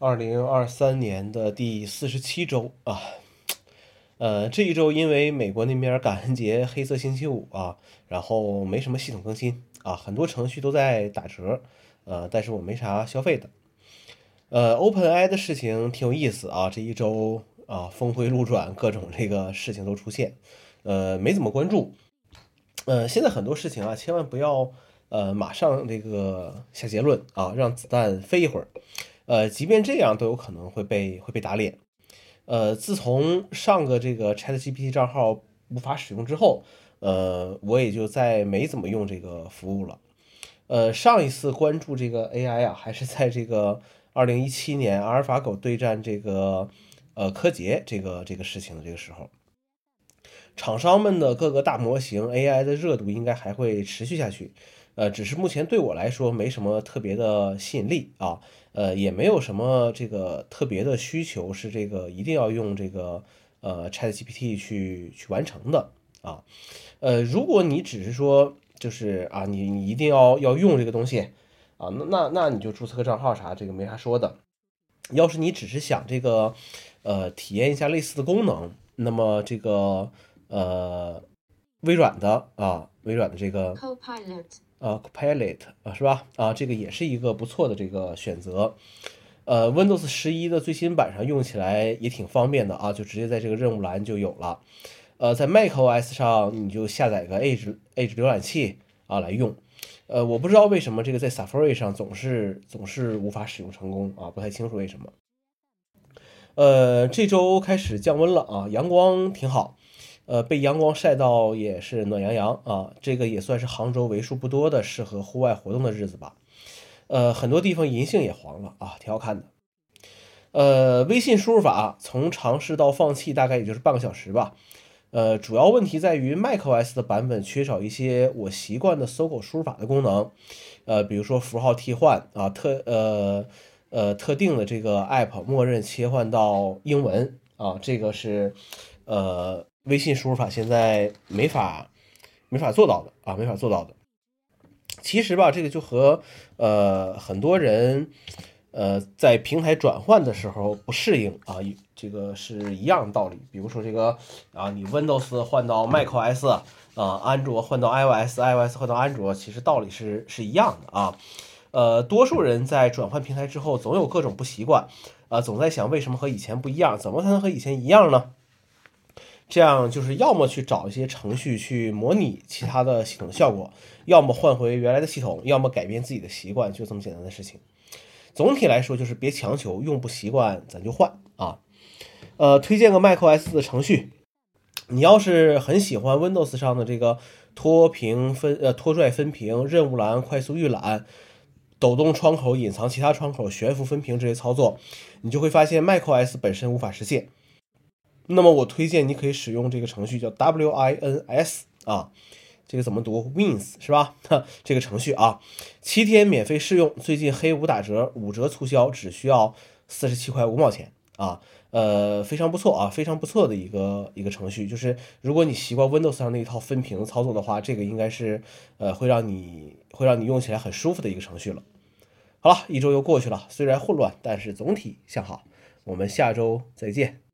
二零二三年的第四十七周啊，呃，这一周因为美国那边感恩节、黑色星期五啊，然后没什么系统更新啊，很多程序都在打折，呃，但是我没啥消费的。呃，OpenAI 的事情挺有意思啊，这一周啊，峰回路转，各种这个事情都出现，呃，没怎么关注。呃，现在很多事情啊，千万不要呃马上这个下结论啊，让子弹飞一会儿。呃，即便这样都有可能会被会被打脸。呃，自从上个这个 ChatGPT 账号无法使用之后，呃，我也就再没怎么用这个服务了。呃，上一次关注这个 AI 啊，还是在这个二零一七年阿尔法狗对战这个呃柯洁这个这个事情的这个时候。厂商们的各个大模型 AI 的热度应该还会持续下去。呃，只是目前对我来说没什么特别的吸引力啊，呃，也没有什么这个特别的需求是这个一定要用这个呃 ChatGPT 去去完成的啊，呃，如果你只是说就是啊，你你一定要要用这个东西啊，那那那你就注册个账号啥，这个没啥说的。要是你只是想这个呃体验一下类似的功能，那么这个呃微软的啊，微软的这个。啊，Copilot 啊，是吧？啊，这个也是一个不错的这个选择。呃，Windows 十一的最新版上用起来也挺方便的啊，就直接在这个任务栏就有了。呃，在 macOS 上你就下载个 Edge Edge 浏览器啊来用。呃，我不知道为什么这个在 Safari 上总是总是无法使用成功啊，不太清楚为什么。呃，这周开始降温了啊，阳光挺好。呃，被阳光晒到也是暖洋洋啊，这个也算是杭州为数不多的适合户外活动的日子吧。呃，很多地方银杏也黄了啊，挺好看的。呃，微信输入法从尝试到放弃大概也就是半个小时吧。呃，主要问题在于 macOS 的版本缺少一些我习惯的搜狗输入法的功能。呃，比如说符号替换啊，特呃呃特定的这个 app 默认切换到英文啊，这个是呃。微信输入法现在没法没法做到的啊，没法做到的。其实吧，这个就和呃很多人呃在平台转换的时候不适应啊，这个是一样的道理。比如说这个啊，你 Windows 换到 macOS 啊，安卓换到 iOS，iOS 换到安卓，其实道理是是一样的啊。呃，多数人在转换平台之后，总有各种不习惯啊，总在想为什么和以前不一样，怎么才能和以前一样呢？这样就是要么去找一些程序去模拟其他的系统效果，要么换回原来的系统，要么改变自己的习惯，就这么简单的事情。总体来说就是别强求，用不习惯咱就换啊。呃，推荐个 macOS 的程序，你要是很喜欢 Windows 上的这个拖屏分呃拖拽分屏、任务栏快速预览、抖动窗口隐藏其他窗口、悬浮分屏这些操作，你就会发现 macOS 本身无法实现。那么我推荐你可以使用这个程序叫 Wins 啊，这个怎么读？Wins 是吧？哈这个程序啊，七天免费试用，最近黑五打折，五折促销，只需要四十七块五毛钱啊，呃，非常不错啊，非常不错的一个一个程序。就是如果你习惯 Windows 上那一套分屏操作的话，这个应该是呃会让你会让你用起来很舒服的一个程序了。好了，一周又过去了，虽然混乱，但是总体向好。我们下周再见。